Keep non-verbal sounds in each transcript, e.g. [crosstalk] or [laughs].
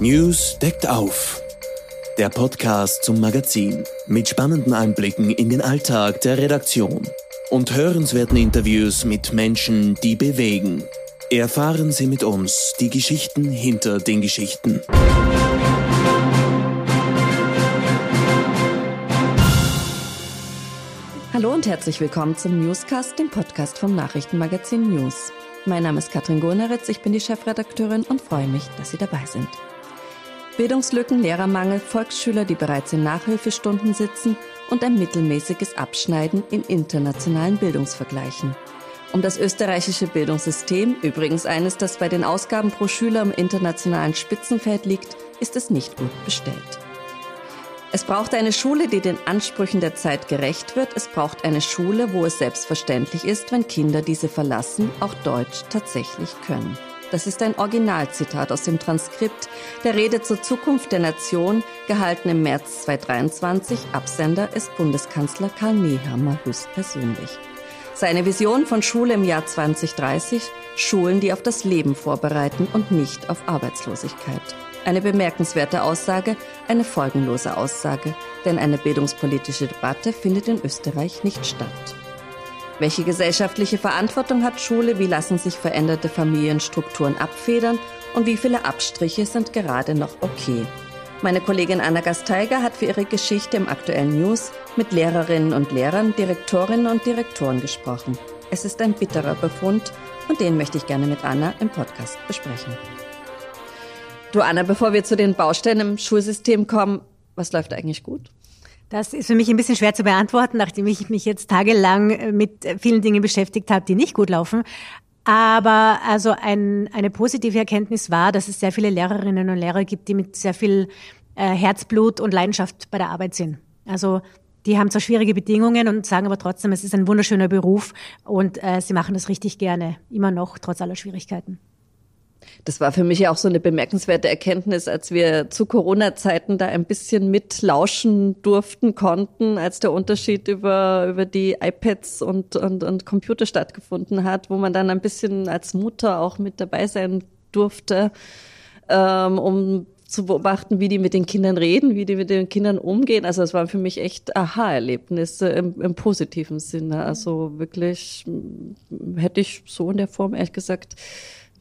News deckt auf. Der Podcast zum Magazin mit spannenden Einblicken in den Alltag der Redaktion und hörenswerten Interviews mit Menschen, die bewegen. Erfahren Sie mit uns die Geschichten hinter den Geschichten. Hallo und herzlich willkommen zum Newscast, dem Podcast vom Nachrichtenmagazin News. Mein Name ist Katrin Gurneritz, ich bin die Chefredakteurin und freue mich, dass Sie dabei sind. Bildungslücken, Lehrermangel, Volksschüler, die bereits in Nachhilfestunden sitzen und ein mittelmäßiges Abschneiden in internationalen Bildungsvergleichen. Um das österreichische Bildungssystem, übrigens eines, das bei den Ausgaben pro Schüler im internationalen Spitzenfeld liegt, ist es nicht gut bestellt. Es braucht eine Schule, die den Ansprüchen der Zeit gerecht wird. Es braucht eine Schule, wo es selbstverständlich ist, wenn Kinder diese verlassen, auch Deutsch tatsächlich können. Das ist ein Originalzitat aus dem Transkript der Rede zur Zukunft der Nation, gehalten im März 2023. Absender ist Bundeskanzler Karl Nehammer höchstpersönlich. Seine Vision von Schule im Jahr 2030, Schulen, die auf das Leben vorbereiten und nicht auf Arbeitslosigkeit. Eine bemerkenswerte Aussage, eine folgenlose Aussage, denn eine bildungspolitische Debatte findet in Österreich nicht statt. Welche gesellschaftliche Verantwortung hat Schule? Wie lassen sich veränderte Familienstrukturen abfedern? Und wie viele Abstriche sind gerade noch okay? Meine Kollegin Anna Gasteiger hat für ihre Geschichte im aktuellen News mit Lehrerinnen und Lehrern, Direktorinnen und Direktoren gesprochen. Es ist ein bitterer Befund und den möchte ich gerne mit Anna im Podcast besprechen. Du Anna, bevor wir zu den Baustellen im Schulsystem kommen, was läuft eigentlich gut? Das ist für mich ein bisschen schwer zu beantworten, nachdem ich mich jetzt tagelang mit vielen Dingen beschäftigt habe, die nicht gut laufen. Aber also ein, eine positive Erkenntnis war, dass es sehr viele Lehrerinnen und Lehrer gibt, die mit sehr viel äh, Herzblut und Leidenschaft bei der Arbeit sind. Also die haben zwar schwierige Bedingungen und sagen aber trotzdem, es ist ein wunderschöner Beruf und äh, sie machen das richtig gerne, immer noch, trotz aller Schwierigkeiten. Das war für mich ja auch so eine bemerkenswerte Erkenntnis, als wir zu Corona-Zeiten da ein bisschen mitlauschen durften, konnten, als der Unterschied über, über die iPads und, und, und Computer stattgefunden hat, wo man dann ein bisschen als Mutter auch mit dabei sein durfte, ähm, um zu beobachten, wie die mit den Kindern reden, wie die mit den Kindern umgehen. Also es waren für mich echt Aha-Erlebnisse im, im positiven Sinne. Also wirklich hätte ich so in der Form ehrlich gesagt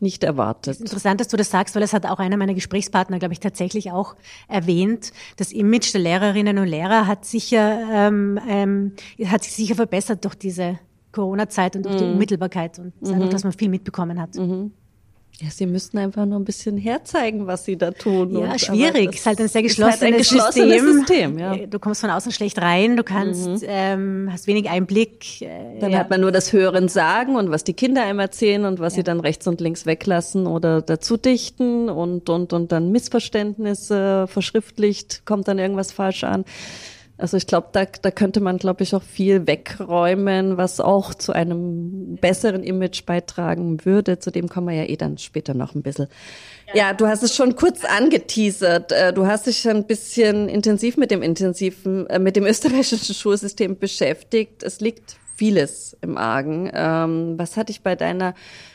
nicht erwartet. Es ist interessant, dass du das sagst, weil es hat auch einer meiner Gesprächspartner, glaube ich, tatsächlich auch erwähnt. Das Image der Lehrerinnen und Lehrer hat sicher ähm, ähm, hat sich sicher verbessert durch diese Corona-Zeit und durch mhm. die Unmittelbarkeit und dadurch, mhm. dass man viel mitbekommen hat. Mhm. Ja, sie müssten einfach nur ein bisschen herzeigen, was sie da tun. Ja, und, schwierig. Es ist halt ein sehr geschlossenes, halt ein geschlossenes System. System ja. Du kommst von außen schlecht rein, du kannst, mhm. ähm, hast wenig Einblick. Äh, dann ja. hat man nur das Hören sagen und was die Kinder einem erzählen und was ja. sie dann rechts und links weglassen oder dazu dichten und, und, und dann Missverständnisse verschriftlicht, kommt dann irgendwas falsch an. Also ich glaube, da, da könnte man, glaube ich, auch viel wegräumen, was auch zu einem besseren Image beitragen würde. Zu dem kommen wir ja eh dann später noch ein bisschen. Ja, du hast es schon kurz angeteasert. Äh, du hast dich ein bisschen intensiv mit dem intensiven, äh, mit dem österreichischen Schulsystem beschäftigt. Es liegt vieles im Argen. Ähm, was hat dich bei deiner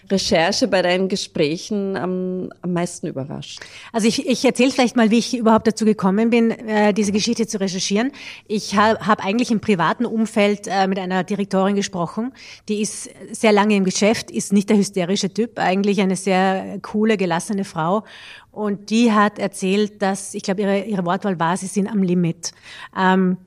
Recherche, bei deinen Gesprächen am, am meisten überrascht? Also ich, ich erzähle vielleicht mal, wie ich überhaupt dazu gekommen bin, äh, diese Geschichte zu recherchieren. Ich habe hab eigentlich im privaten Umfeld äh, mit einer Direktorin gesprochen. Die ist sehr lange im Geschäft, ist nicht der hysterische Typ, eigentlich eine sehr coole, gelassene Frau. Und die hat erzählt, dass, ich glaube, ihre, ihre Wortwahl war, sie sind am Limit. Ähm,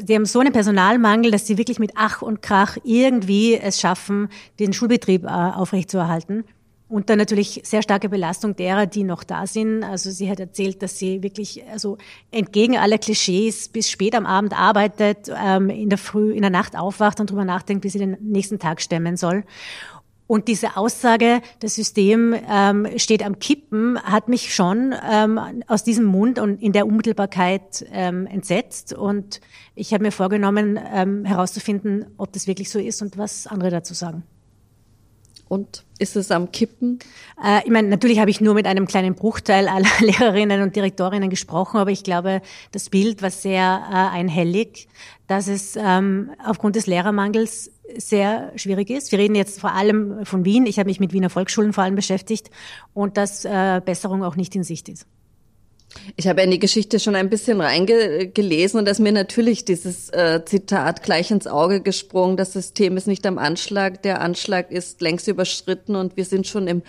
die haben so einen Personalmangel, dass sie wirklich mit Ach und Krach irgendwie es schaffen, den Schulbetrieb äh, aufrechtzuerhalten. Und dann natürlich sehr starke Belastung derer, die noch da sind. Also sie hat erzählt, dass sie wirklich also entgegen aller Klischees bis spät am Abend arbeitet, ähm, in der Früh, in der Nacht aufwacht und drüber nachdenkt, wie sie den nächsten Tag stemmen soll. Und diese Aussage, das System ähm, steht am Kippen, hat mich schon ähm, aus diesem Mund und in der Unmittelbarkeit ähm, entsetzt. Und ich habe mir vorgenommen, ähm, herauszufinden, ob das wirklich so ist und was andere dazu sagen. Und ist es am Kippen? Äh, ich meine, natürlich habe ich nur mit einem kleinen Bruchteil aller [laughs] Lehrerinnen und Direktorinnen gesprochen, aber ich glaube, das Bild war sehr äh, einhellig, dass es ähm, aufgrund des Lehrermangels sehr schwierig ist. Wir reden jetzt vor allem von Wien. Ich habe mich mit Wiener Volksschulen vor allem beschäftigt und dass äh, Besserung auch nicht in Sicht ist. Ich habe in die Geschichte schon ein bisschen reingelesen und da ist mir natürlich dieses äh, Zitat gleich ins Auge gesprungen. Das System ist nicht am Anschlag, der Anschlag ist längst überschritten und wir sind schon im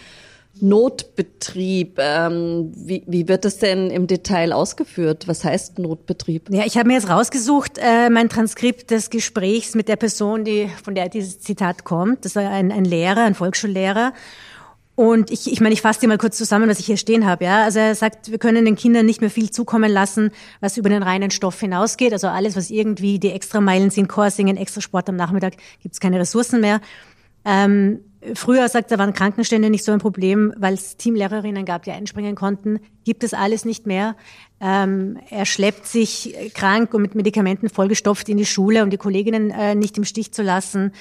Notbetrieb. Ähm, wie, wie wird das denn im Detail ausgeführt? Was heißt Notbetrieb? Ja, ich habe mir jetzt rausgesucht, äh, mein Transkript des Gesprächs mit der Person, die, von der dieses Zitat kommt. Das war ein, ein Lehrer, ein Volksschullehrer. Und ich, ich meine, ich fasse dir mal kurz zusammen, was ich hier stehen habe. Ja? Also er sagt, wir können den Kindern nicht mehr viel zukommen lassen, was über den reinen Stoff hinausgeht. Also alles, was irgendwie die Extrameilen sind, Chorsingen, extra Sport am Nachmittag, gibt es keine Ressourcen mehr. Ähm, früher, sagt er, waren Krankenstände nicht so ein Problem, weil es Teamlehrerinnen gab, die einspringen konnten. Gibt es alles nicht mehr. Ähm, er schleppt sich krank und mit Medikamenten vollgestopft in die Schule, um die Kolleginnen äh, nicht im Stich zu lassen.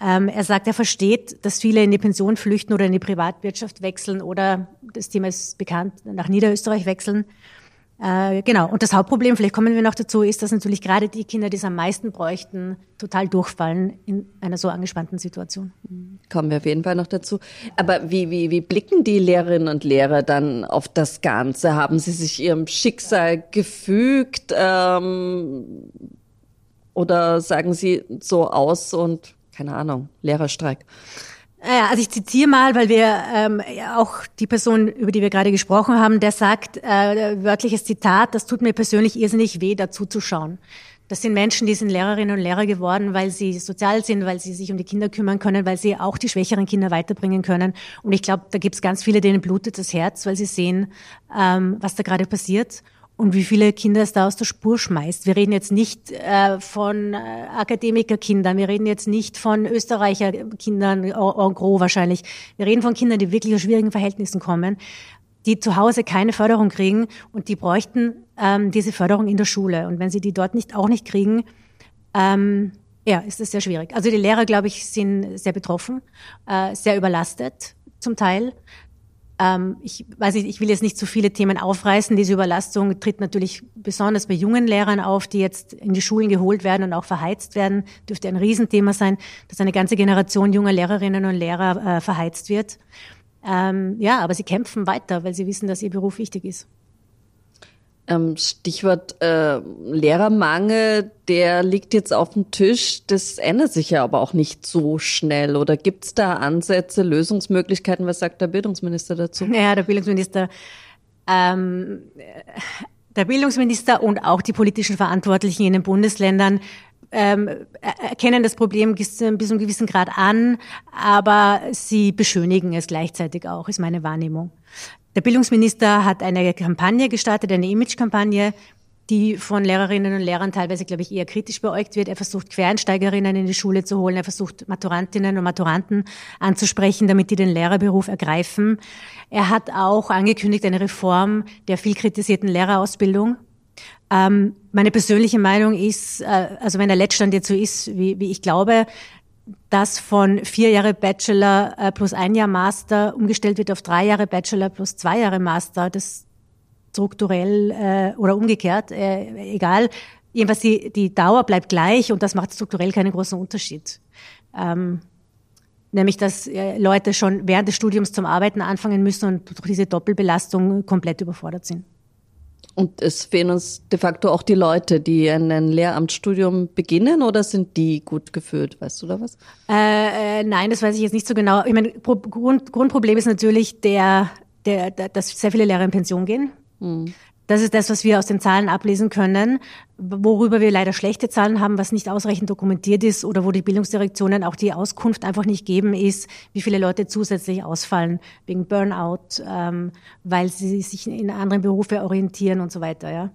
Ähm, er sagt, er versteht, dass viele in die Pension flüchten oder in die Privatwirtschaft wechseln oder, das Thema ist bekannt, nach Niederösterreich wechseln. Äh, genau. Und das Hauptproblem, vielleicht kommen wir noch dazu, ist, dass natürlich gerade die Kinder, die es am meisten bräuchten, total durchfallen in einer so angespannten Situation. Kommen wir auf jeden Fall noch dazu. Aber wie, wie, wie blicken die Lehrerinnen und Lehrer dann auf das Ganze? Haben sie sich ihrem Schicksal gefügt? Ähm, oder sagen sie so aus und keine Ahnung, Lehrerstreik. Ja, also ich zitiere mal, weil wir ähm, auch die Person, über die wir gerade gesprochen haben, der sagt, äh, wörtliches Zitat, das tut mir persönlich irrsinnig weh, dazu zu schauen. Das sind Menschen, die sind Lehrerinnen und Lehrer geworden, weil sie sozial sind, weil sie sich um die Kinder kümmern können, weil sie auch die schwächeren Kinder weiterbringen können. Und ich glaube, da gibt es ganz viele, denen blutet das Herz, weil sie sehen, ähm, was da gerade passiert und wie viele Kinder es da aus der Spur schmeißt. Wir reden jetzt nicht äh, von äh, Akademikerkindern, wir reden jetzt nicht von Österreicherkindern en, gros wahrscheinlich. Wir reden von Kindern, die wirklich aus schwierigen Verhältnissen kommen, die zu Hause keine Förderung kriegen und die bräuchten ähm, diese Förderung in der Schule. Und wenn sie die dort nicht auch nicht kriegen, ähm, ja, ist das sehr schwierig. Also die Lehrer, glaube ich, sind sehr betroffen, äh, sehr überlastet zum Teil. Ähm, ich weiß nicht, ich will jetzt nicht zu viele Themen aufreißen. Diese Überlastung tritt natürlich besonders bei jungen Lehrern auf, die jetzt in die Schulen geholt werden und auch verheizt werden. Dürfte ein Riesenthema sein, dass eine ganze Generation junger Lehrerinnen und Lehrer äh, verheizt wird. Ähm, ja, aber sie kämpfen weiter, weil sie wissen, dass ihr Beruf wichtig ist. Ähm, Stichwort äh, Lehrermangel, der liegt jetzt auf dem Tisch. Das ändert sich ja aber auch nicht so schnell. Oder gibt es da Ansätze, Lösungsmöglichkeiten? Was sagt der Bildungsminister dazu? Ja, der Bildungsminister, ähm, der Bildungsminister und auch die politischen Verantwortlichen in den Bundesländern ähm, erkennen das Problem bis zu einem gewissen Grad an, aber sie beschönigen es gleichzeitig auch, ist meine Wahrnehmung. Der Bildungsminister hat eine Kampagne gestartet, eine Image-Kampagne, die von Lehrerinnen und Lehrern teilweise, glaube ich, eher kritisch beäugt wird. Er versucht, Quereinsteigerinnen in die Schule zu holen. Er versucht, Maturantinnen und Maturanten anzusprechen, damit die den Lehrerberuf ergreifen. Er hat auch angekündigt eine Reform der viel kritisierten Lehrerausbildung. Ähm, meine persönliche Meinung ist, äh, also wenn der Letztstand jetzt so ist, wie, wie ich glaube, dass von vier Jahre Bachelor äh, plus ein Jahr Master umgestellt wird auf drei Jahre Bachelor plus zwei Jahre Master, das strukturell äh, oder umgekehrt, äh, egal. Jedenfalls die, die Dauer bleibt gleich und das macht strukturell keinen großen Unterschied. Ähm, nämlich, dass äh, Leute schon während des Studiums zum Arbeiten anfangen müssen und durch diese Doppelbelastung komplett überfordert sind. Und es fehlen uns de facto auch die Leute, die ein Lehramtsstudium beginnen oder sind die gut geführt? Weißt du da was? Äh, äh, nein, das weiß ich jetzt nicht so genau. Ich meine, Grund, Grundproblem ist natürlich der, der, der, dass sehr viele Lehrer in Pension gehen. Hm. Das ist das, was wir aus den Zahlen ablesen können, worüber wir leider schlechte Zahlen haben, was nicht ausreichend dokumentiert ist oder wo die Bildungsdirektionen auch die Auskunft einfach nicht geben, ist, wie viele Leute zusätzlich ausfallen wegen Burnout, ähm, weil sie sich in anderen Berufe orientieren und so weiter. Ja.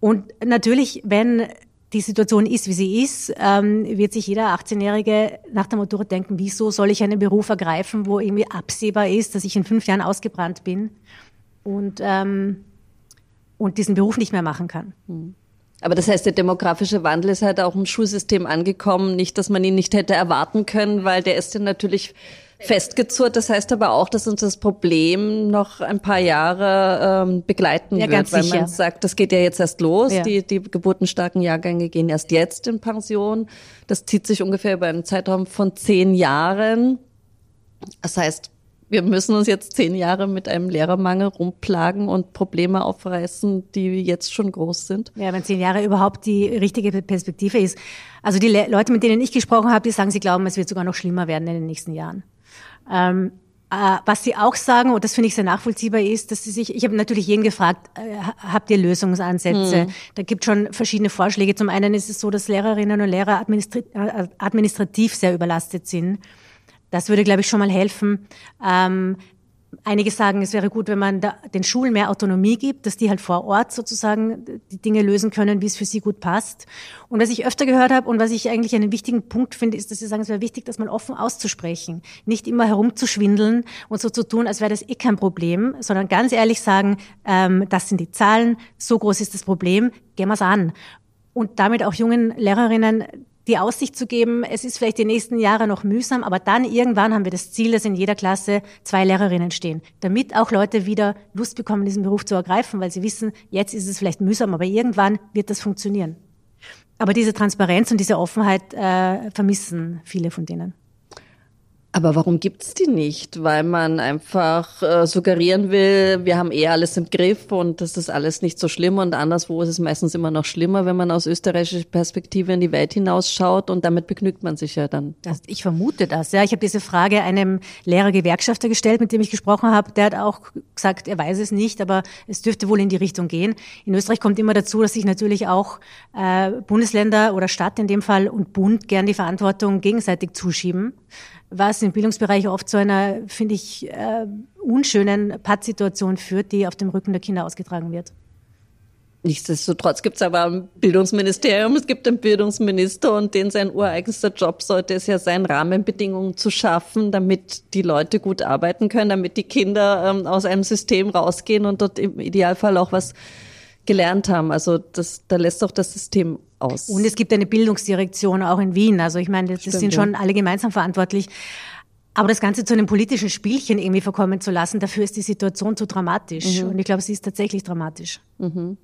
Und natürlich, wenn die Situation ist, wie sie ist, ähm, wird sich jeder 18-Jährige nach der Matura denken, wieso soll ich einen Beruf ergreifen, wo irgendwie absehbar ist, dass ich in fünf Jahren ausgebrannt bin. Und ähm, und diesen Beruf nicht mehr machen kann. Hm. Aber das heißt, der demografische Wandel ist halt auch im Schulsystem angekommen. Nicht, dass man ihn nicht hätte erwarten können, weil der ist ja natürlich festgezurrt. Das heißt aber auch, dass uns das Problem noch ein paar Jahre ähm, begleiten ja, wird, weil sicher. man sagt, das geht ja jetzt erst los. Ja. Die, die geburtenstarken Jahrgänge gehen erst jetzt in Pension. Das zieht sich ungefähr über einen Zeitraum von zehn Jahren. Das heißt, wir müssen uns jetzt zehn Jahre mit einem Lehrermangel rumplagen und Probleme aufreißen, die jetzt schon groß sind. Ja, wenn zehn Jahre überhaupt die richtige Perspektive ist. Also die Le Leute, mit denen ich gesprochen habe, die sagen, sie glauben, es wird sogar noch schlimmer werden in den nächsten Jahren. Ähm, äh, was sie auch sagen, und das finde ich sehr nachvollziehbar, ist, dass sie sich, ich habe natürlich jeden gefragt, äh, habt ihr Lösungsansätze? Hm. Da gibt schon verschiedene Vorschläge. Zum einen ist es so, dass Lehrerinnen und Lehrer administrativ, äh, administrativ sehr überlastet sind. Das würde, glaube ich, schon mal helfen. Ähm, Einige sagen, es wäre gut, wenn man den Schulen mehr Autonomie gibt, dass die halt vor Ort sozusagen die Dinge lösen können, wie es für sie gut passt. Und was ich öfter gehört habe und was ich eigentlich einen wichtigen Punkt finde, ist, dass sie sagen, es wäre wichtig, das mal offen auszusprechen. Nicht immer herumzuschwindeln und so zu tun, als wäre das eh kein Problem, sondern ganz ehrlich sagen, ähm, das sind die Zahlen, so groß ist das Problem, gehen wir es an. Und damit auch jungen Lehrerinnen die Aussicht zu geben, es ist vielleicht die nächsten Jahre noch mühsam, aber dann irgendwann haben wir das Ziel, dass in jeder Klasse zwei Lehrerinnen stehen, damit auch Leute wieder Lust bekommen, diesen Beruf zu ergreifen, weil sie wissen, jetzt ist es vielleicht mühsam, aber irgendwann wird das funktionieren. Aber diese Transparenz und diese Offenheit äh, vermissen viele von denen. Aber warum gibt's die nicht? Weil man einfach äh, suggerieren will, wir haben eh alles im Griff und das ist alles nicht so schlimm und anderswo ist es meistens immer noch schlimmer, wenn man aus österreichischer Perspektive in die Welt hinausschaut und damit begnügt man sich ja dann. Das, ich vermute das. Ja, ich habe diese Frage einem Lehrergewerkschafter gestellt, mit dem ich gesprochen habe. Der hat auch gesagt, er weiß es nicht, aber es dürfte wohl in die Richtung gehen. In Österreich kommt immer dazu, dass sich natürlich auch äh, Bundesländer oder Stadt in dem Fall und Bund gern die Verantwortung gegenseitig zuschieben was im Bildungsbereich oft zu einer, finde ich, äh, unschönen Pattsituation führt, die auf dem Rücken der Kinder ausgetragen wird. Nichtsdestotrotz gibt es aber ein Bildungsministerium, es gibt einen Bildungsminister und den sein ureigenster Job sollte es ja sein, Rahmenbedingungen zu schaffen, damit die Leute gut arbeiten können, damit die Kinder ähm, aus einem System rausgehen und dort im Idealfall auch was gelernt haben. Also das, da lässt doch das System aus. Und es gibt eine Bildungsdirektion auch in Wien. Also ich meine, das, Stimmt, sind schon alle gemeinsam verantwortlich. Aber das Ganze zu einem politischen Spielchen irgendwie verkommen zu lassen, dafür ist die Situation zu dramatisch. Mhm. Und ich glaube, sie ist tatsächlich dramatisch. Mhm.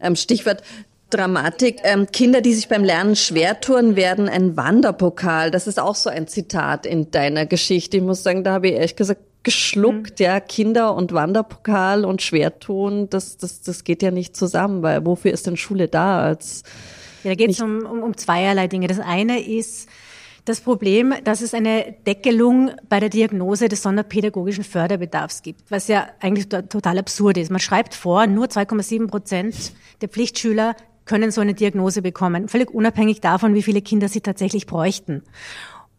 Ähm, Stichwort Dramatik. Ähm, Kinder, die sich beim Lernen schwer tun, werden ein Wanderpokal. Das ist auch so ein Zitat in deiner Geschichte. Ich muss sagen, da habe ich ehrlich gesagt geschluckt, mhm. ja, Kinder und Wanderpokal und Schwertun, das, das, das geht ja nicht zusammen, weil wofür ist denn Schule da als ja, da geht es um, um, um zweierlei Dinge. Das eine ist das Problem, dass es eine Deckelung bei der Diagnose des sonderpädagogischen Förderbedarfs gibt, was ja eigentlich total absurd ist. Man schreibt vor, nur 2,7 Prozent der Pflichtschüler können so eine Diagnose bekommen, völlig unabhängig davon, wie viele Kinder sie tatsächlich bräuchten.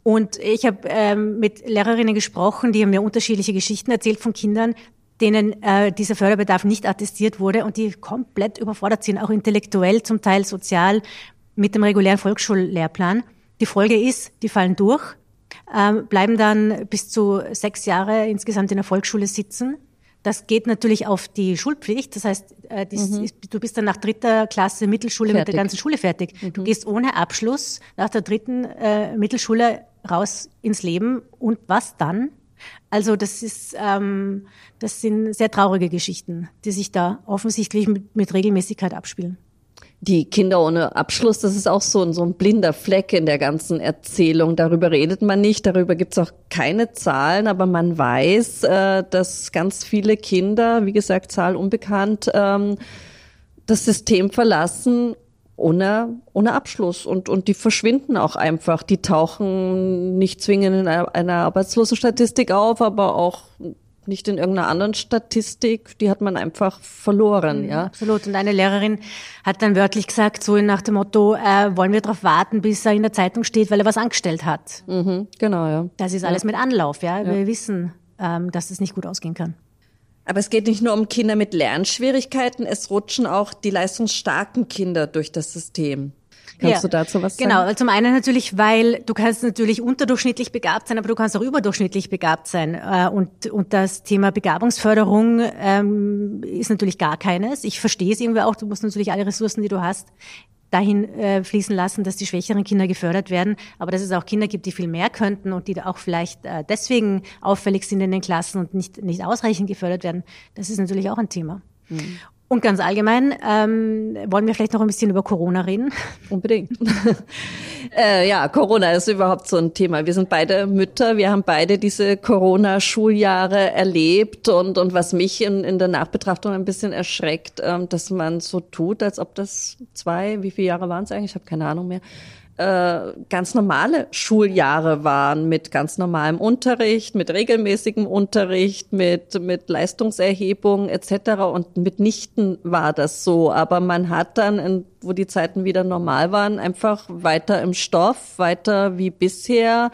Und ich habe ähm, mit Lehrerinnen gesprochen, die haben mir unterschiedliche Geschichten erzählt von Kindern, denen äh, dieser Förderbedarf nicht attestiert wurde und die komplett überfordert sind, auch intellektuell, zum Teil sozial, mit dem regulären Volksschullehrplan. Die Folge ist, die fallen durch, ähm, bleiben dann bis zu sechs Jahre insgesamt in der Volksschule sitzen. Das geht natürlich auf die Schulpflicht. Das heißt, äh, dies, mhm. du bist dann nach dritter Klasse Mittelschule fertig. mit der ganzen Schule fertig. Mhm. Du gehst ohne Abschluss nach der dritten äh, Mittelschule raus ins Leben. Und was dann? Also das ist, ähm, das sind sehr traurige Geschichten, die sich da offensichtlich mit, mit Regelmäßigkeit abspielen. Die Kinder ohne Abschluss, das ist auch so ein, so ein blinder Fleck in der ganzen Erzählung. Darüber redet man nicht, darüber gibt es auch keine Zahlen, aber man weiß, äh, dass ganz viele Kinder, wie gesagt, Zahl unbekannt, ähm, das System verlassen ohne, ohne Abschluss und, und die verschwinden auch einfach. Die tauchen nicht zwingend in einer, Arbeitslosenstatistik auf, aber auch nicht in irgendeiner anderen Statistik, die hat man einfach verloren, mhm, ja. Absolut. Und eine Lehrerin hat dann wörtlich gesagt, so nach dem Motto, äh, wollen wir darauf warten, bis er in der Zeitung steht, weil er was angestellt hat. Mhm, genau, ja. Das ist alles ja. mit Anlauf, ja. ja. Wir wissen, ähm, dass das nicht gut ausgehen kann. Aber es geht nicht nur um Kinder mit Lernschwierigkeiten, es rutschen auch die leistungsstarken Kinder durch das System. Kannst ja, du dazu was genau. sagen? Genau, zum einen natürlich, weil du kannst natürlich unterdurchschnittlich begabt sein, aber du kannst auch überdurchschnittlich begabt sein. Äh, und, und das Thema Begabungsförderung ähm, ist natürlich gar keines. Ich verstehe es irgendwie auch, du musst natürlich alle Ressourcen, die du hast, dahin äh, fließen lassen, dass die schwächeren Kinder gefördert werden, aber dass es auch Kinder gibt, die viel mehr könnten und die auch vielleicht äh, deswegen auffällig sind in den Klassen und nicht, nicht ausreichend gefördert werden, das ist natürlich auch ein Thema. Mhm. Und ganz allgemein ähm, wollen wir vielleicht noch ein bisschen über Corona reden. [laughs] Unbedingt. [laughs] äh, ja, Corona ist überhaupt so ein Thema. Wir sind beide Mütter, wir haben beide diese Corona-Schuljahre erlebt und, und was mich in, in der Nachbetrachtung ein bisschen erschreckt, ähm, dass man so tut, als ob das zwei, wie viele Jahre waren es eigentlich? Ich habe keine Ahnung mehr äh, ganz normale Schuljahre waren mit ganz normalem Unterricht, mit regelmäßigem Unterricht, mit, mit Leistungserhebung etc. Und mitnichten war das so. Aber man hat dann, in, wo die Zeiten wieder normal waren, einfach weiter im Stoff, weiter wie bisher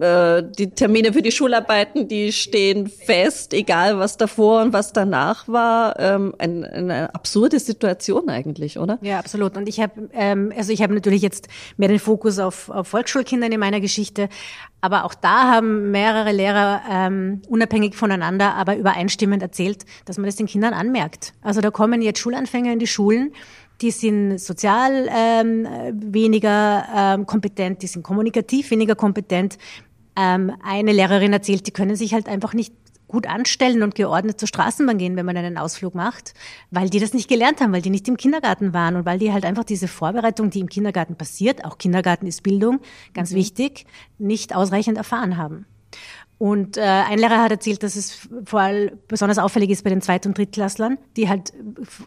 äh, die Termine für die Schularbeiten, die stehen fest, egal was davor und was danach war. Ähm, eine, eine absurde Situation eigentlich, oder? Ja, absolut. Und ich habe, ähm, also ich habe natürlich jetzt mehr den Fokus auf, auf Volkschulkindern in meiner Geschichte, aber auch da haben mehrere Lehrer ähm, unabhängig voneinander, aber übereinstimmend erzählt, dass man das den Kindern anmerkt. Also da kommen jetzt Schulanfänger in die Schulen die sind sozial ähm, weniger ähm, kompetent, die sind kommunikativ weniger kompetent, ähm, eine Lehrerin erzählt, die können sich halt einfach nicht gut anstellen und geordnet zur Straßenbahn gehen, wenn man einen Ausflug macht, weil die das nicht gelernt haben, weil die nicht im Kindergarten waren und weil die halt einfach diese Vorbereitung, die im Kindergarten passiert, auch Kindergarten ist Bildung, ganz mhm. wichtig, nicht ausreichend erfahren haben. Und äh, ein Lehrer hat erzählt, dass es vor allem besonders auffällig ist bei den Zweit- und Drittklasslern, die halt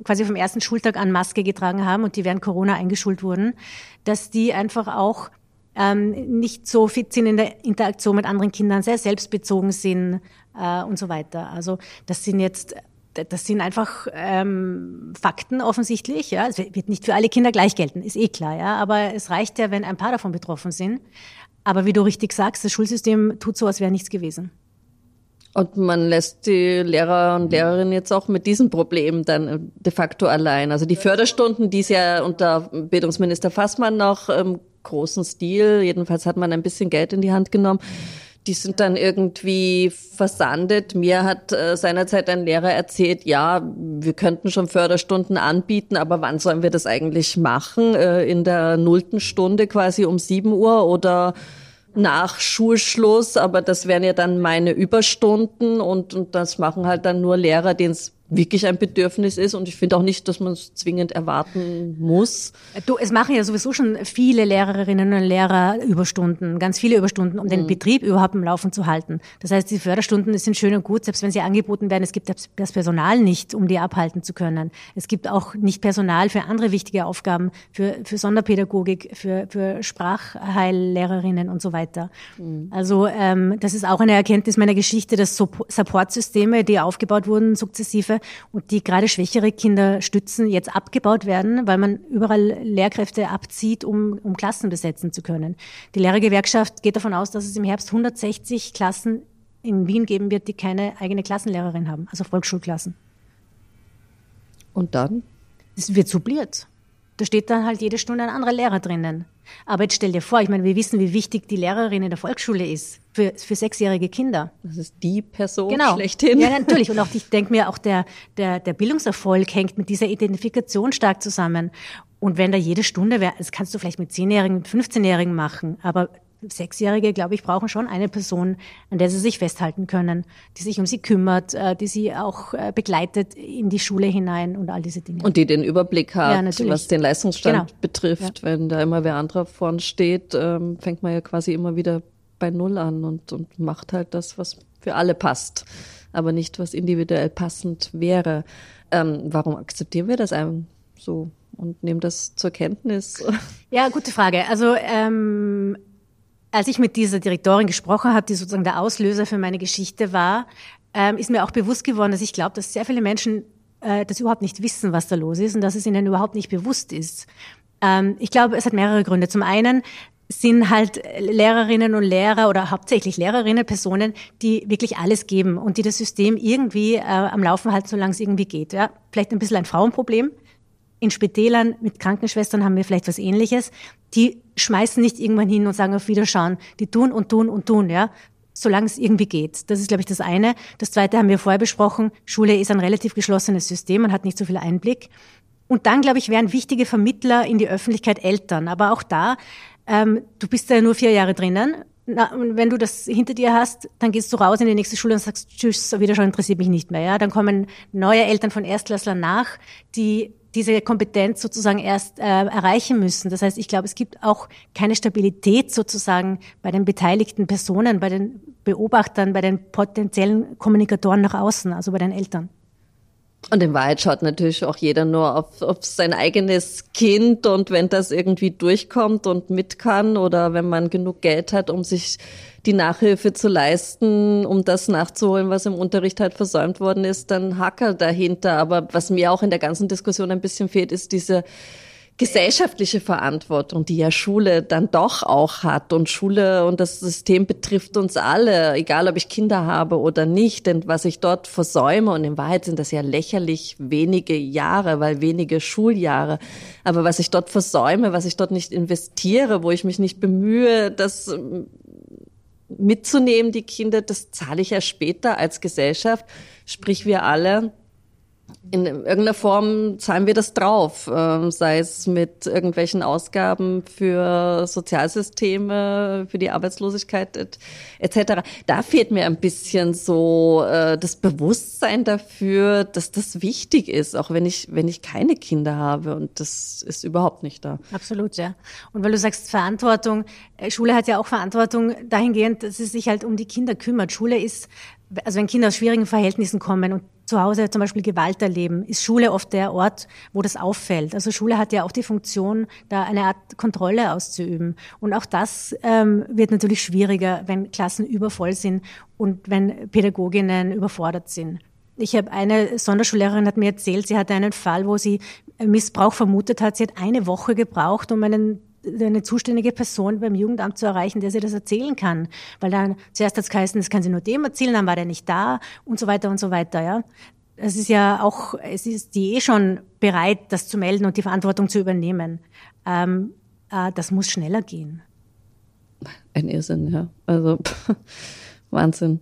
quasi vom ersten Schultag an Maske getragen haben und die während Corona eingeschult wurden, dass die einfach auch ähm, nicht so fit sind in der Interaktion mit anderen Kindern, sehr selbstbezogen sind äh, und so weiter. Also das sind jetzt das sind einfach ähm, Fakten offensichtlich. Ja, es wird nicht für alle Kinder gleich gelten, ist eh klar. Ja, aber es reicht ja, wenn ein paar davon betroffen sind. Aber wie du richtig sagst, das Schulsystem tut so, als wäre nichts gewesen. Und man lässt die Lehrer und Lehrerinnen jetzt auch mit diesem Problem dann de facto allein. Also die Förderstunden, die es ja unter Bildungsminister Fassmann noch ähm, großen Stil. Jedenfalls hat man ein bisschen Geld in die Hand genommen. Die sind dann irgendwie versandet. Mir hat äh, seinerzeit ein Lehrer erzählt, ja, wir könnten schon Förderstunden anbieten, aber wann sollen wir das eigentlich machen? Äh, in der nullten Stunde quasi um sieben Uhr oder nach Schulschluss, aber das wären ja dann meine Überstunden und, und das machen halt dann nur Lehrer, denen es wirklich ein Bedürfnis ist und ich finde auch nicht, dass man es zwingend erwarten muss. Du, es machen ja sowieso schon viele Lehrerinnen und Lehrer Überstunden, ganz viele Überstunden, um mhm. den Betrieb überhaupt im Laufen zu halten. Das heißt, die Förderstunden sind schön und gut, selbst wenn sie angeboten werden, es gibt das Personal nicht, um die abhalten zu können. Es gibt auch nicht Personal für andere wichtige Aufgaben, für, für Sonderpädagogik, für, für Sprachheillehrerinnen und so weiter. Mhm. Also ähm, das ist auch eine Erkenntnis meiner Geschichte, dass Supportsysteme, die aufgebaut wurden, sukzessive, und die gerade schwächere Kinder stützen, jetzt abgebaut werden, weil man überall Lehrkräfte abzieht, um, um Klassen besetzen zu können. Die Lehrergewerkschaft geht davon aus, dass es im Herbst 160 Klassen in Wien geben wird, die keine eigene Klassenlehrerin haben, also Volksschulklassen. Und dann? Es wird subliert. Da steht dann halt jede Stunde ein anderer Lehrer drinnen. Aber jetzt stell dir vor, ich meine, wir wissen, wie wichtig die Lehrerin in der Volksschule ist für, für sechsjährige Kinder. Das ist die Person genau. schlechthin. Ja, natürlich. Und auch ich denke mir, auch der, der, der Bildungserfolg hängt mit dieser Identifikation stark zusammen. Und wenn da jede Stunde wäre, das kannst du vielleicht mit Zehnjährigen, mit 15-Jährigen machen, aber Sechsjährige, glaube ich, brauchen schon eine Person, an der sie sich festhalten können, die sich um sie kümmert, äh, die sie auch äh, begleitet in die Schule hinein und all diese Dinge. Und die den Überblick hat, ja, was den Leistungsstand genau. betrifft. Ja. Wenn da immer wer anderer vorn steht, ähm, fängt man ja quasi immer wieder bei Null an und, und macht halt das, was für alle passt, aber nicht, was individuell passend wäre. Ähm, warum akzeptieren wir das einem so? und nehmen das zur Kenntnis? Ja, gute Frage. Also ähm, als ich mit dieser Direktorin gesprochen habe, die sozusagen der Auslöser für meine Geschichte war, ähm, ist mir auch bewusst geworden, dass ich glaube, dass sehr viele Menschen äh, das überhaupt nicht wissen, was da los ist und dass es ihnen überhaupt nicht bewusst ist. Ähm, ich glaube, es hat mehrere Gründe. Zum einen sind halt Lehrerinnen und Lehrer oder hauptsächlich Lehrerinnen Personen, die wirklich alles geben und die das System irgendwie äh, am Laufen halten, solange es irgendwie geht. Ja? Vielleicht ein bisschen ein Frauenproblem, in Spitälern mit Krankenschwestern haben wir vielleicht was ähnliches. Die schmeißen nicht irgendwann hin und sagen auf Wiederschauen. Die tun und tun und tun, ja. Solange es irgendwie geht. Das ist, glaube ich, das eine. Das zweite haben wir vorher besprochen. Schule ist ein relativ geschlossenes System. Man hat nicht so viel Einblick. Und dann, glaube ich, wären wichtige Vermittler in die Öffentlichkeit Eltern. Aber auch da, ähm, du bist ja nur vier Jahre drinnen na, und wenn du das hinter dir hast, dann gehst du raus in die nächste Schule und sagst, tschüss, wieder schon interessiert mich nicht mehr. Ja, dann kommen neue Eltern von Erstklässlern nach, die diese Kompetenz sozusagen erst äh, erreichen müssen. Das heißt, ich glaube, es gibt auch keine Stabilität sozusagen bei den beteiligten Personen, bei den Beobachtern, bei den potenziellen Kommunikatoren nach außen, also bei den Eltern. Und in Wahrheit schaut natürlich auch jeder nur auf, auf sein eigenes Kind und wenn das irgendwie durchkommt und mit kann oder wenn man genug Geld hat, um sich die Nachhilfe zu leisten, um das nachzuholen, was im Unterricht halt versäumt worden ist, dann Hacker dahinter. Aber was mir auch in der ganzen Diskussion ein bisschen fehlt, ist diese gesellschaftliche Verantwortung, die ja Schule dann doch auch hat. Und Schule und das System betrifft uns alle, egal ob ich Kinder habe oder nicht. Denn was ich dort versäume, und in Wahrheit sind das ja lächerlich wenige Jahre, weil wenige Schuljahre, aber was ich dort versäume, was ich dort nicht investiere, wo ich mich nicht bemühe, das mitzunehmen, die Kinder, das zahle ich ja später als Gesellschaft. Sprich, wir alle in irgendeiner Form zahlen wir das drauf, äh, sei es mit irgendwelchen Ausgaben für Sozialsysteme, für die Arbeitslosigkeit etc. Da fehlt mir ein bisschen so äh, das Bewusstsein dafür, dass das wichtig ist, auch wenn ich wenn ich keine Kinder habe und das ist überhaupt nicht da. Absolut, ja. Und weil du sagst Verantwortung, äh, Schule hat ja auch Verantwortung dahingehend, dass sie sich halt um die Kinder kümmert. Schule ist also wenn Kinder aus schwierigen Verhältnissen kommen und zu Hause zum Beispiel Gewalt erleben, ist Schule oft der Ort, wo das auffällt. Also Schule hat ja auch die Funktion, da eine Art Kontrolle auszuüben. Und auch das ähm, wird natürlich schwieriger, wenn Klassen übervoll sind und wenn Pädagoginnen überfordert sind. Ich habe eine Sonderschullehrerin hat mir erzählt, sie hatte einen Fall, wo sie Missbrauch vermutet hat. Sie hat eine Woche gebraucht, um einen eine zuständige Person beim Jugendamt zu erreichen, der sie das erzählen kann. Weil dann zuerst hat es geheißen, das kann sie nur dem erzählen, dann war der nicht da und so weiter und so weiter, ja. Es ist ja auch, es ist die eh schon bereit, das zu melden und die Verantwortung zu übernehmen. Ähm, äh, das muss schneller gehen. Ein Irrsinn, ja. Also [laughs] pff, Wahnsinn.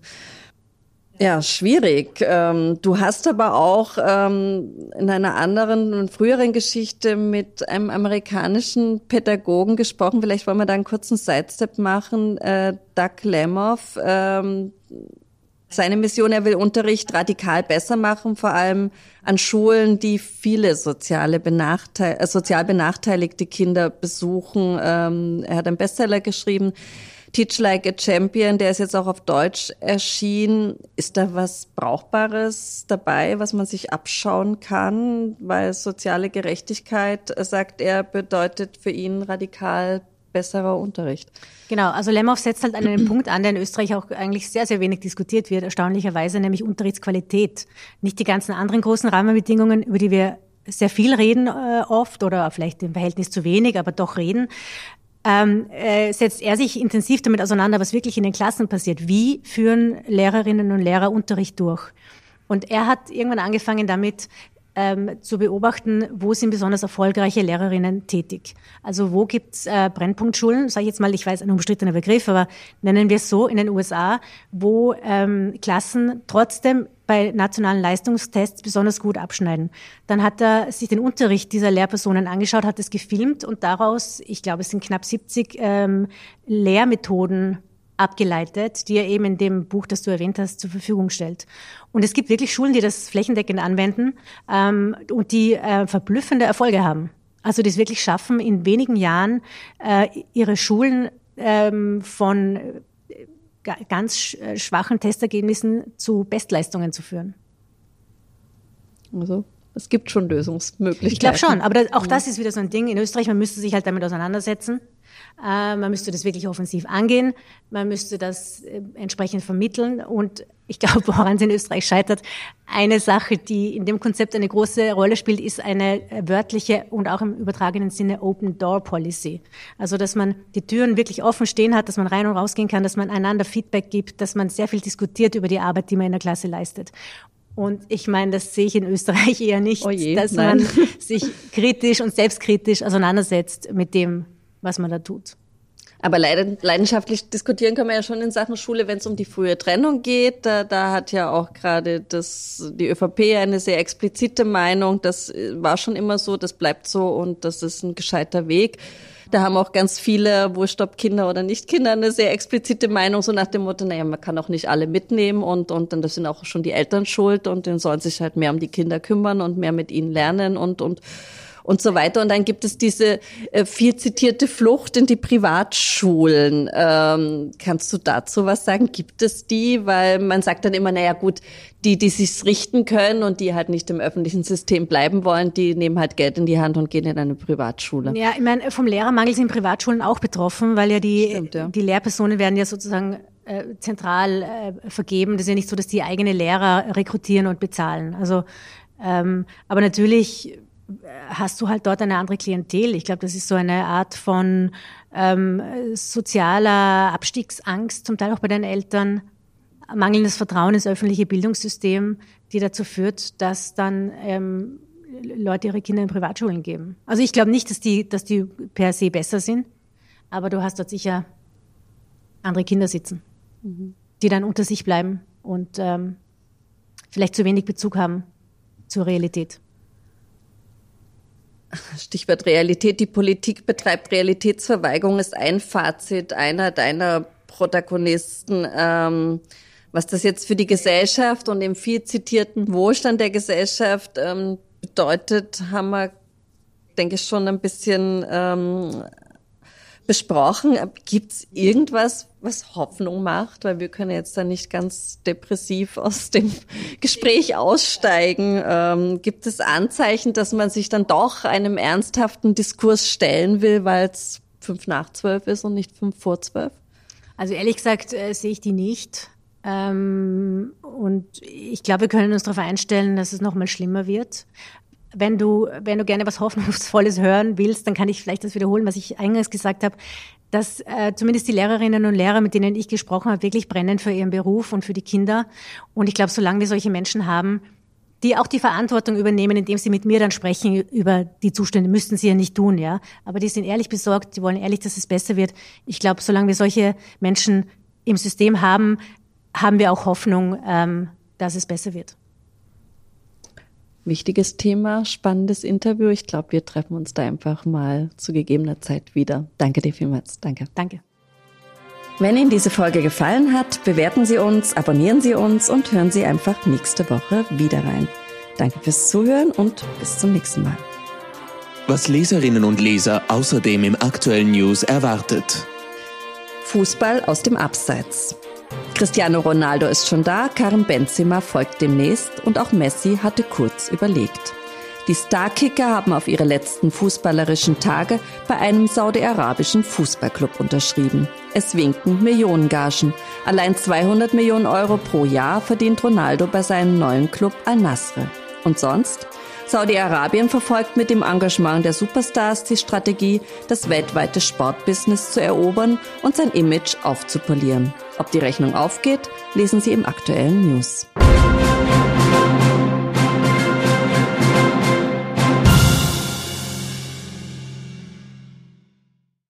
Ja, schwierig. Ähm, du hast aber auch ähm, in einer anderen, früheren Geschichte mit einem amerikanischen Pädagogen gesprochen. Vielleicht wollen wir da einen kurzen Sidestep machen. Äh, Doug Lemoff, ähm, seine Mission, er will Unterricht radikal besser machen, vor allem an Schulen, die viele soziale benachteil äh, sozial benachteiligte Kinder besuchen. Ähm, er hat einen Bestseller geschrieben. Teach Like a Champion, der ist jetzt auch auf Deutsch erschienen. Ist da was Brauchbares dabei, was man sich abschauen kann? Weil soziale Gerechtigkeit, sagt er, bedeutet für ihn radikal besserer Unterricht. Genau, also Lemhoff setzt halt einen Punkt an, der in Österreich auch eigentlich sehr, sehr wenig diskutiert wird, erstaunlicherweise, nämlich Unterrichtsqualität. Nicht die ganzen anderen großen Rahmenbedingungen, über die wir sehr viel reden äh, oft oder vielleicht im Verhältnis zu wenig, aber doch reden, ähm, äh, setzt er sich intensiv damit auseinander, was wirklich in den Klassen passiert. Wie führen Lehrerinnen und Lehrer Unterricht durch? Und er hat irgendwann angefangen damit, ähm, zu beobachten, wo sind besonders erfolgreiche Lehrerinnen tätig. Also wo gibt's äh, Brennpunktschulen, sage ich jetzt mal, ich weiß, ein umstrittener Begriff, aber nennen wir es so in den USA, wo ähm, Klassen trotzdem bei nationalen Leistungstests besonders gut abschneiden. Dann hat er sich den Unterricht dieser Lehrpersonen angeschaut, hat es gefilmt und daraus, ich glaube, es sind knapp 70 ähm, Lehrmethoden abgeleitet, die er eben in dem Buch, das du erwähnt hast, zur Verfügung stellt. Und es gibt wirklich Schulen, die das flächendeckend anwenden ähm, und die äh, verblüffende Erfolge haben. Also die es wirklich schaffen, in wenigen Jahren äh, ihre Schulen ähm, von ganz äh, schwachen Testergebnissen zu Bestleistungen zu führen. Also es gibt schon Lösungsmöglichkeiten. Ich glaube schon, aber auch das ist wieder so ein Ding. In Österreich, man müsste sich halt damit auseinandersetzen. Äh, man müsste das wirklich offensiv angehen. Man müsste das äh, entsprechend vermitteln. Und ich [laughs] glaube, woran es in Österreich scheitert, eine Sache, die in dem Konzept eine große Rolle spielt, ist eine wörtliche und auch im übertragenen Sinne Open Door Policy. Also, dass man die Türen wirklich offen stehen hat, dass man rein und rausgehen kann, dass man einander Feedback gibt, dass man sehr viel diskutiert über die Arbeit, die man in der Klasse leistet. Und ich meine, das sehe ich in Österreich [laughs] eher nicht, oh je, dass nein. man sich kritisch und selbstkritisch auseinandersetzt mit dem, was man da tut. Aber leidenschaftlich diskutieren kann man ja schon in Sachen Schule, wenn es um die frühe Trennung geht. Da, da hat ja auch gerade das, die ÖVP eine sehr explizite Meinung. Das war schon immer so, das bleibt so und das ist ein gescheiter Weg. Da haben auch ganz viele, wurscht ob Kinder oder nicht Kinder, eine sehr explizite Meinung, so nach dem Motto, naja, man kann auch nicht alle mitnehmen und, und, und das sind auch schon die Eltern schuld und dann sollen sich halt mehr um die Kinder kümmern und mehr mit ihnen lernen und, und, und so weiter. Und dann gibt es diese äh, viel zitierte Flucht in die Privatschulen. Ähm, kannst du dazu was sagen? Gibt es die? Weil man sagt dann immer, naja gut, die, die sich's richten können und die halt nicht im öffentlichen System bleiben wollen, die nehmen halt Geld in die Hand und gehen in eine Privatschule. Ja, ich meine, vom Lehrermangel sind Privatschulen auch betroffen, weil ja die, Stimmt, ja. die Lehrpersonen werden ja sozusagen äh, zentral äh, vergeben. Das ist ja nicht so, dass die eigene Lehrer rekrutieren und bezahlen. Also, ähm, aber natürlich hast du halt dort eine andere Klientel. Ich glaube, das ist so eine Art von ähm, sozialer Abstiegsangst, zum Teil auch bei den Eltern, mangelndes Vertrauen ins öffentliche Bildungssystem, die dazu führt, dass dann ähm, Leute ihre Kinder in Privatschulen geben. Also ich glaube nicht, dass die, dass die per se besser sind, aber du hast dort sicher andere Kinder sitzen, mhm. die dann unter sich bleiben und ähm, vielleicht zu wenig Bezug haben zur Realität. Stichwort Realität. Die Politik betreibt Realitätsverweigerung, ist ein Fazit einer deiner Protagonisten. Ähm, was das jetzt für die Gesellschaft und den viel zitierten Wohlstand der Gesellschaft ähm, bedeutet, haben wir, denke ich, schon ein bisschen ähm, besprochen. Gibt es irgendwas, was Hoffnung macht? Weil wir können jetzt da nicht ganz depressiv aus dem [laughs] Gespräch aussteigen. Ähm, gibt es Anzeichen, dass man sich dann doch einem ernsthaften Diskurs stellen will, weil es fünf nach zwölf ist und nicht fünf vor zwölf? Also ehrlich gesagt äh, sehe ich die nicht. Ähm, und ich glaube, wir können uns darauf einstellen, dass es noch mal schlimmer wird wenn du, wenn du gerne was Hoffnungsvolles hören willst, dann kann ich vielleicht das wiederholen, was ich eingangs gesagt habe, dass äh, zumindest die Lehrerinnen und Lehrer, mit denen ich gesprochen habe, wirklich brennen für ihren Beruf und für die Kinder. Und ich glaube, solange wir solche Menschen haben, die auch die Verantwortung übernehmen, indem sie mit mir dann sprechen über die Zustände, müssten sie ja nicht tun, ja. Aber die sind ehrlich besorgt, die wollen ehrlich, dass es besser wird. Ich glaube, solange wir solche Menschen im System haben, haben wir auch Hoffnung, ähm, dass es besser wird wichtiges Thema, spannendes Interview. Ich glaube, wir treffen uns da einfach mal zu gegebener Zeit wieder. Danke dir vielmals. Danke. Danke. Wenn Ihnen diese Folge gefallen hat, bewerten Sie uns, abonnieren Sie uns und hören Sie einfach nächste Woche wieder rein. Danke fürs Zuhören und bis zum nächsten Mal. Was Leserinnen und Leser außerdem im aktuellen News erwartet. Fußball aus dem Abseits. Cristiano Ronaldo ist schon da, Karim Benzema folgt demnächst und auch Messi hatte kurz überlegt. Die Starkicker haben auf ihre letzten fußballerischen Tage bei einem saudi-arabischen Fußballclub unterschrieben. Es winken Millionengagen. Allein 200 Millionen Euro pro Jahr verdient Ronaldo bei seinem neuen Club Al-Nasr. Und sonst? Saudi-Arabien verfolgt mit dem Engagement der Superstars die Strategie, das weltweite Sportbusiness zu erobern und sein Image aufzupolieren. Ob die Rechnung aufgeht, lesen Sie im aktuellen News.